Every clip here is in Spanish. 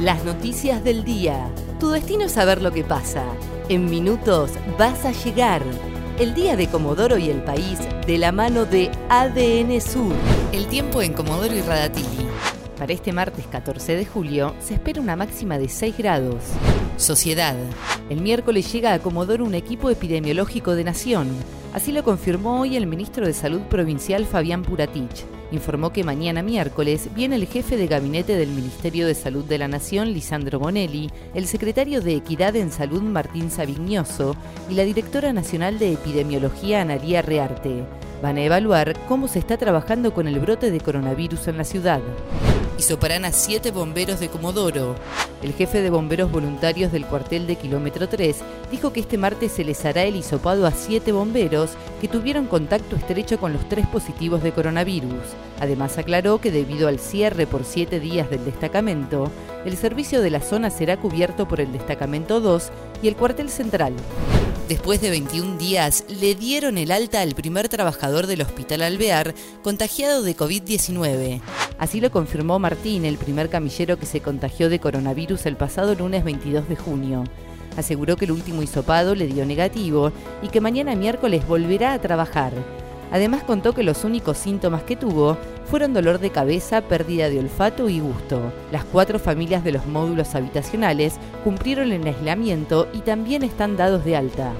Las noticias del día. Tu destino es saber lo que pasa. En minutos vas a llegar. El día de Comodoro y el país de la mano de ADN Sur. El tiempo en Comodoro y Radatili. Para este martes 14 de julio se espera una máxima de 6 grados. Sociedad. El miércoles llega a Comodoro un equipo epidemiológico de Nación. Así lo confirmó hoy el ministro de Salud provincial Fabián Puratich informó que mañana miércoles viene el jefe de gabinete del Ministerio de Salud de la Nación, Lisandro Bonelli, el secretario de Equidad en Salud, Martín Savignoso, y la directora nacional de Epidemiología, Analía Rearte. Van a evaluar cómo se está trabajando con el brote de coronavirus en la ciudad. Hisoparán a siete bomberos de Comodoro. El jefe de bomberos voluntarios del cuartel de kilómetro 3 dijo que este martes se les hará el hisopado a siete bomberos que tuvieron contacto estrecho con los tres positivos de coronavirus. Además aclaró que debido al cierre por siete días del destacamento, el servicio de la zona será cubierto por el destacamento 2 y el cuartel central. Después de 21 días, le dieron el alta al primer trabajador del Hospital Alvear contagiado de COVID-19. Así lo confirmó Martín, el primer camillero que se contagió de coronavirus el pasado lunes 22 de junio. Aseguró que el último hisopado le dio negativo y que mañana miércoles volverá a trabajar. Además contó que los únicos síntomas que tuvo fueron dolor de cabeza, pérdida de olfato y gusto. Las cuatro familias de los módulos habitacionales cumplieron el aislamiento y también están dados de alta.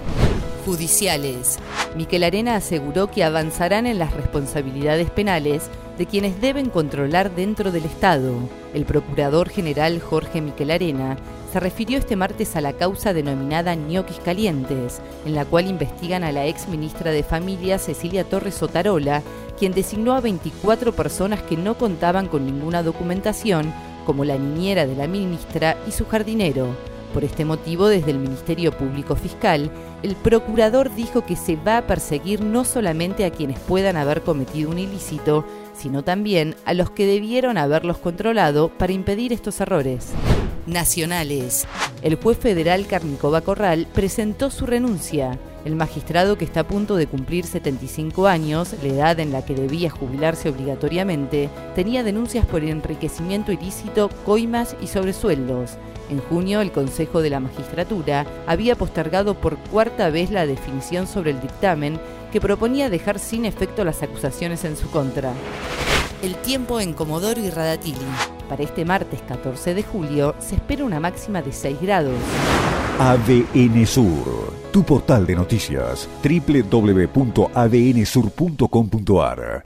Judiciales. Miquel Arena aseguró que avanzarán en las responsabilidades penales de quienes deben controlar dentro del Estado. El procurador general Jorge Miquel Arena se refirió este martes a la causa denominada ñoquis calientes, en la cual investigan a la ex ministra de Familia Cecilia Torres Sotarola, quien designó a 24 personas que no contaban con ninguna documentación, como la niñera de la ministra y su jardinero. Por este motivo, desde el Ministerio Público Fiscal, el procurador dijo que se va a perseguir no solamente a quienes puedan haber cometido un ilícito, sino también a los que debieron haberlos controlado para impedir estos errores. Nacionales. El juez federal Carnicova Corral presentó su renuncia. El magistrado que está a punto de cumplir 75 años, la edad en la que debía jubilarse obligatoriamente, tenía denuncias por enriquecimiento ilícito, coimas y sobresueldos. En junio, el Consejo de la Magistratura había postergado por cuarta vez la definición sobre el dictamen que proponía dejar sin efecto las acusaciones en su contra. El tiempo en Comodoro y Radatili. Para este martes 14 de julio se espera una máxima de 6 grados. ADN Sur, tu portal de noticias, www.adnsur.com.ar